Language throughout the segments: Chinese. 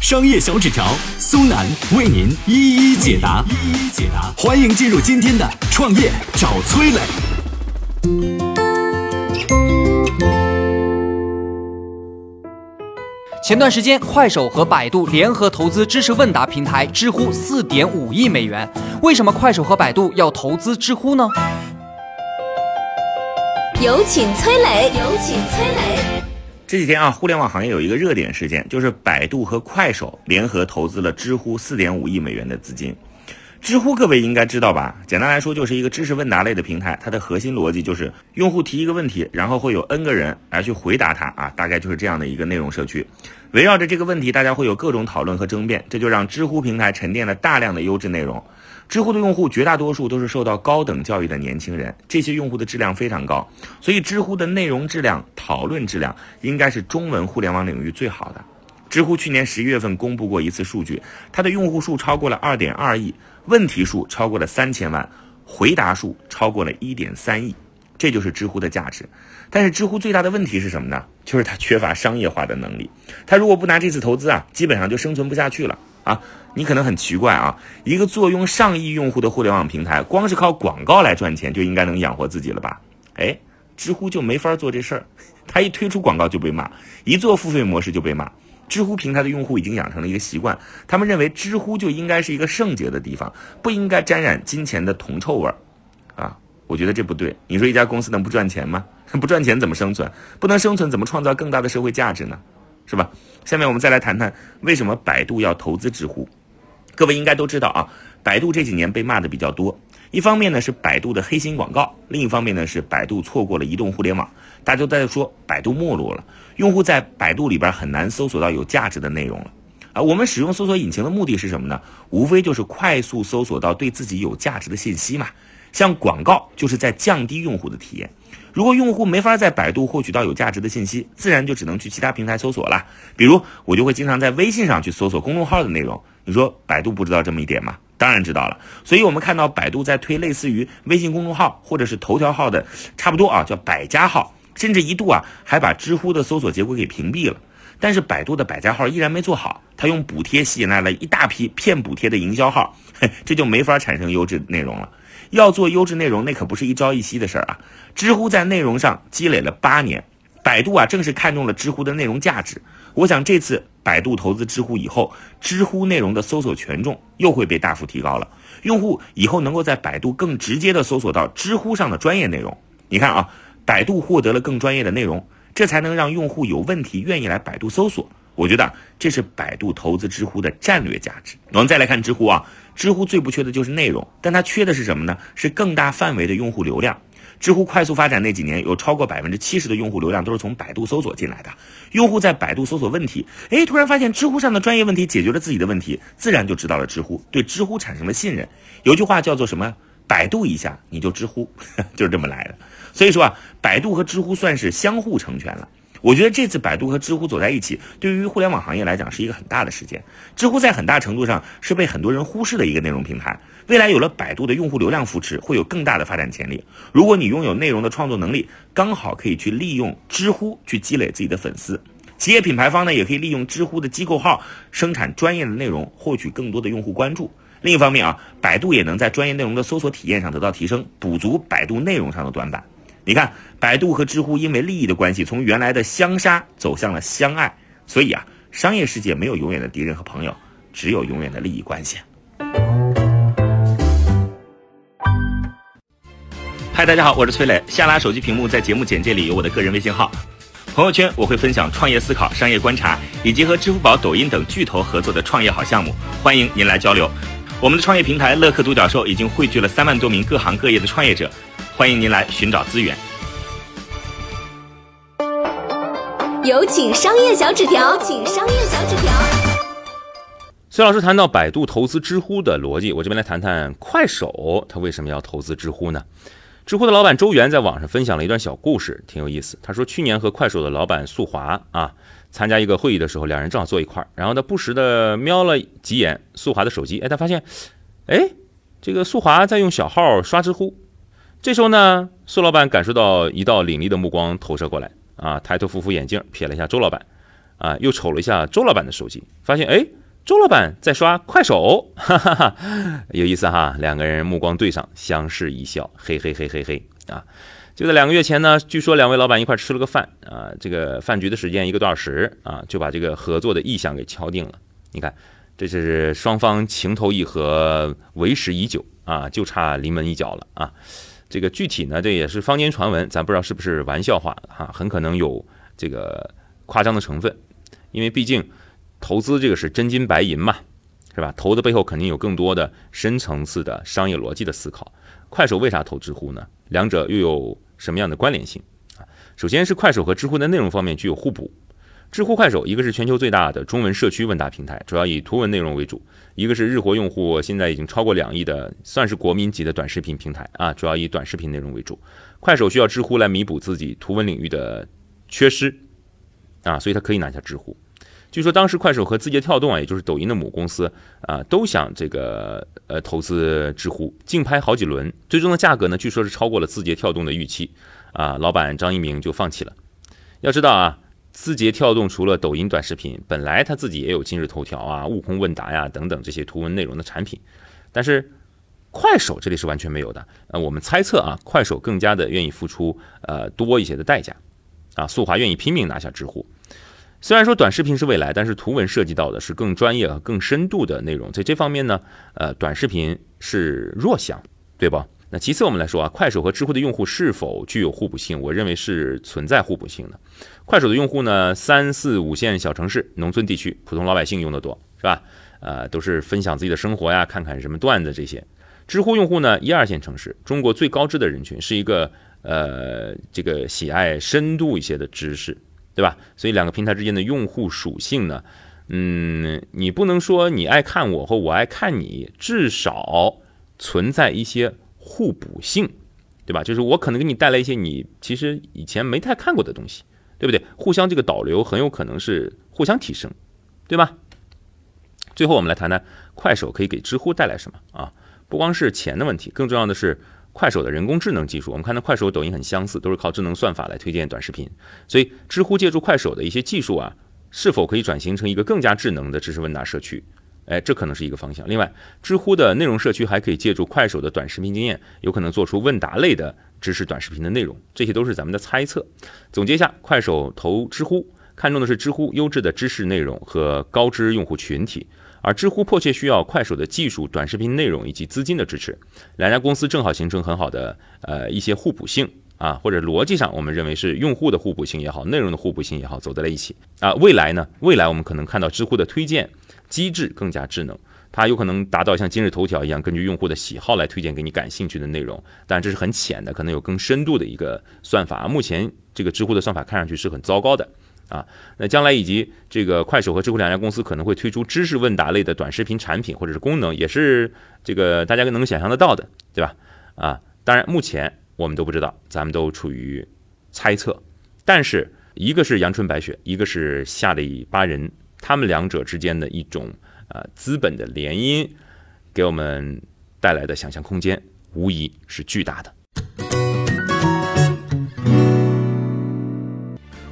商业小纸条苏南为您一一解答，一一解答。欢迎进入今天的创业找崔磊。前段时间，快手和百度联合投资知识问答平台知乎四点五亿美元。为什么快手和百度要投资知乎呢？有请崔磊。有请崔磊。这几天啊，互联网行业有一个热点事件，就是百度和快手联合投资了知乎四点五亿美元的资金。知乎各位应该知道吧？简单来说，就是一个知识问答类的平台。它的核心逻辑就是用户提一个问题，然后会有 N 个人来去回答它啊，大概就是这样的一个内容社区。围绕着这个问题，大家会有各种讨论和争辩，这就让知乎平台沉淀了大量的优质内容。知乎的用户绝大多数都是受到高等教育的年轻人，这些用户的质量非常高，所以知乎的内容质量、讨论质量应该是中文互联网领域最好的。知乎去年十一月份公布过一次数据，它的用户数超过了二点二亿，问题数超过了三千万，回答数超过了一点三亿，这就是知乎的价值。但是知乎最大的问题是什么呢？就是它缺乏商业化的能力。它如果不拿这次投资啊，基本上就生存不下去了啊。你可能很奇怪啊，一个坐拥上亿用户的互联网平台，光是靠广告来赚钱就应该能养活自己了吧？哎，知乎就没法做这事儿，它一推出广告就被骂，一做付费模式就被骂。知乎平台的用户已经养成了一个习惯，他们认为知乎就应该是一个圣洁的地方，不应该沾染金钱的铜臭味儿。啊，我觉得这不对。你说一家公司能不赚钱吗？不赚钱怎么生存？不能生存怎么创造更大的社会价值呢？是吧？下面我们再来谈谈为什么百度要投资知乎。各位应该都知道啊，百度这几年被骂的比较多。一方面呢是百度的黑心广告，另一方面呢是百度错过了移动互联网。大家都在说百度没落了，用户在百度里边很难搜索到有价值的内容了。啊，我们使用搜索引擎的目的是什么呢？无非就是快速搜索到对自己有价值的信息嘛。像广告就是在降低用户的体验。如果用户没法在百度获取到有价值的信息，自然就只能去其他平台搜索了。比如我就会经常在微信上去搜索公众号的内容。你说百度不知道这么一点吗？当然知道了。所以我们看到百度在推类似于微信公众号或者是头条号的，差不多啊，叫百家号，甚至一度啊还把知乎的搜索结果给屏蔽了。但是百度的百家号依然没做好，它用补贴吸引来了一大批骗补贴的营销号，这就没法产生优质内容了。要做优质内容，那可不是一朝一夕的事儿啊。知乎在内容上积累了八年，百度啊正是看中了知乎的内容价值。我想这次百度投资知乎以后，知乎内容的搜索权重又会被大幅提高了。用户以后能够在百度更直接的搜索到知乎上的专业内容。你看啊，百度获得了更专业的内容，这才能让用户有问题愿意来百度搜索。我觉得这是百度投资知乎的战略价值。我们再来看知乎啊，知乎最不缺的就是内容，但它缺的是什么呢？是更大范围的用户流量。知乎快速发展那几年，有超过百分之七十的用户流量都是从百度搜索进来的。用户在百度搜索问题，哎，突然发现知乎上的专业问题解决了自己的问题，自然就知道了知乎，对知乎产生了信任。有句话叫做什么？百度一下你就知乎，就是这么来的。所以说啊，百度和知乎算是相互成全了。我觉得这次百度和知乎走在一起，对于互联网行业来讲是一个很大的事件。知乎在很大程度上是被很多人忽视的一个内容平台，未来有了百度的用户流量扶持，会有更大的发展潜力。如果你拥有内容的创作能力，刚好可以去利用知乎去积累自己的粉丝。企业品牌方呢，也可以利用知乎的机构号生产专业的内容，获取更多的用户关注。另一方面啊，百度也能在专业内容的搜索体验上得到提升，补足百度内容上的短板。你看，百度和知乎因为利益的关系，从原来的相杀走向了相爱。所以啊，商业世界没有永远的敌人和朋友，只有永远的利益关系。嗨，大家好，我是崔磊。下拉手机屏幕，在节目简介里有我的个人微信号。朋友圈我会分享创业思考、商业观察，以及和支付宝、抖音等巨头合作的创业好项目，欢迎您来交流。我们的创业平台乐客独角兽已经汇聚了三万多名各行各业的创业者。欢迎您来寻找资源。有请商业小纸条，请商业小纸条。崔老师谈到百度投资知乎的逻辑，我这边来谈谈快手，他为什么要投资知乎呢？知乎的老板周源在网上分享了一段小故事，挺有意思。他说，去年和快手的老板宿华啊参加一个会议的时候，两人正好坐一块儿，然后他不时的瞄了几眼宿华的手机，哎，他发现，哎，这个宿华在用小号刷知乎。这时候呢，苏老板感受到一道凛厉的目光投射过来，啊，抬头扶扶眼镜，瞥了一下周老板，啊，又瞅了一下周老板的手机，发现，哎，周老板在刷快手，哈哈哈，有意思哈。两个人目光对上，相视一笑，嘿嘿嘿嘿嘿，啊，就在两个月前呢，据说两位老板一块吃了个饭，啊，这个饭局的时间一个多小时，啊，就把这个合作的意向给敲定了。你看，这是双方情投意合，为时已久，啊，就差临门一脚了，啊。这个具体呢，这也是坊间传闻，咱不知道是不是玩笑话哈，很可能有这个夸张的成分，因为毕竟投资这个是真金白银嘛，是吧？投的背后肯定有更多的深层次的商业逻辑的思考。快手为啥投知乎呢？两者又有什么样的关联性啊？首先是快手和知乎的内容方面具有互补。知乎、快手，一个是全球最大的中文社区问答平台，主要以图文内容为主；一个是日活用户现在已经超过两亿的，算是国民级的短视频平台啊，主要以短视频内容为主。快手需要知乎来弥补自己图文领域的缺失啊，所以它可以拿下知乎。据说当时快手和字节跳动啊，也就是抖音的母公司啊，都想这个呃投资知乎，竞拍好几轮，最终的价格呢，据说是超过了字节跳动的预期啊，老板张一鸣就放弃了。要知道啊。字节跳动除了抖音短视频，本来他自己也有今日头条啊、悟空问答呀等等这些图文内容的产品，但是快手这里是完全没有的。呃，我们猜测啊，快手更加的愿意付出呃多一些的代价，啊，速滑愿意拼命拿下知乎。虽然说短视频是未来，但是图文涉及到的是更专业和更深度的内容，在这方面呢，呃，短视频是弱项，对吧？那其次我们来说啊，快手和知乎的用户是否具有互补性？我认为是存在互补性的。快手的用户呢，三四五线小城市、农村地区，普通老百姓用的多，是吧？呃，都是分享自己的生活呀，看看什么段子这些。知乎用户呢，一二线城市，中国最高知的人群，是一个呃这个喜爱深度一些的知识，对吧？所以两个平台之间的用户属性呢，嗯，你不能说你爱看我或我爱看你，至少存在一些。互补性，对吧？就是我可能给你带来一些你其实以前没太看过的东西，对不对？互相这个导流很有可能是互相提升，对吧？最后我们来谈谈快手可以给知乎带来什么啊？不光是钱的问题，更重要的是快手的人工智能技术。我们看到快手、抖音很相似，都是靠智能算法来推荐短视频，所以知乎借助快手的一些技术啊，是否可以转型成一个更加智能的知识问答社区？哎，这可能是一个方向。另外，知乎的内容社区还可以借助快手的短视频经验，有可能做出问答类的知识短视频的内容。这些都是咱们的猜测。总结一下，快手投知乎，看重的是知乎优质的知识内容和高知用户群体，而知乎迫切需要快手的技术、短视频内容以及资金的支持。两家公司正好形成很好的呃一些互补性啊，或者逻辑上，我们认为是用户的互补性也好，内容的互补性也好，走在了一起啊。未来呢？未来我们可能看到知乎的推荐。机制更加智能，它有可能达到像今日头条一样，根据用户的喜好来推荐给你感兴趣的内容。但这是很浅的，可能有更深度的一个算法。目前这个知乎的算法看上去是很糟糕的啊。那将来以及这个快手和知乎两家公司可能会推出知识问答类的短视频产品或者是功能，也是这个大家能想象得到的，对吧？啊，当然目前我们都不知道，咱们都处于猜测。但是一个是阳春白雪，一个是下里巴人。他们两者之间的一种呃资本的联姻，给我们带来的想象空间无疑是巨大的。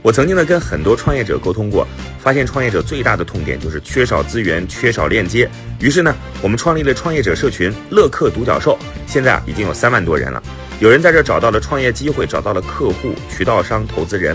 我曾经呢跟很多创业者沟通过，发现创业者最大的痛点就是缺少资源、缺少链接。于是呢，我们创立了创业者社群“乐客独角兽”，现在啊已经有三万多人了。有人在这找到了创业机会，找到了客户、渠道商、投资人。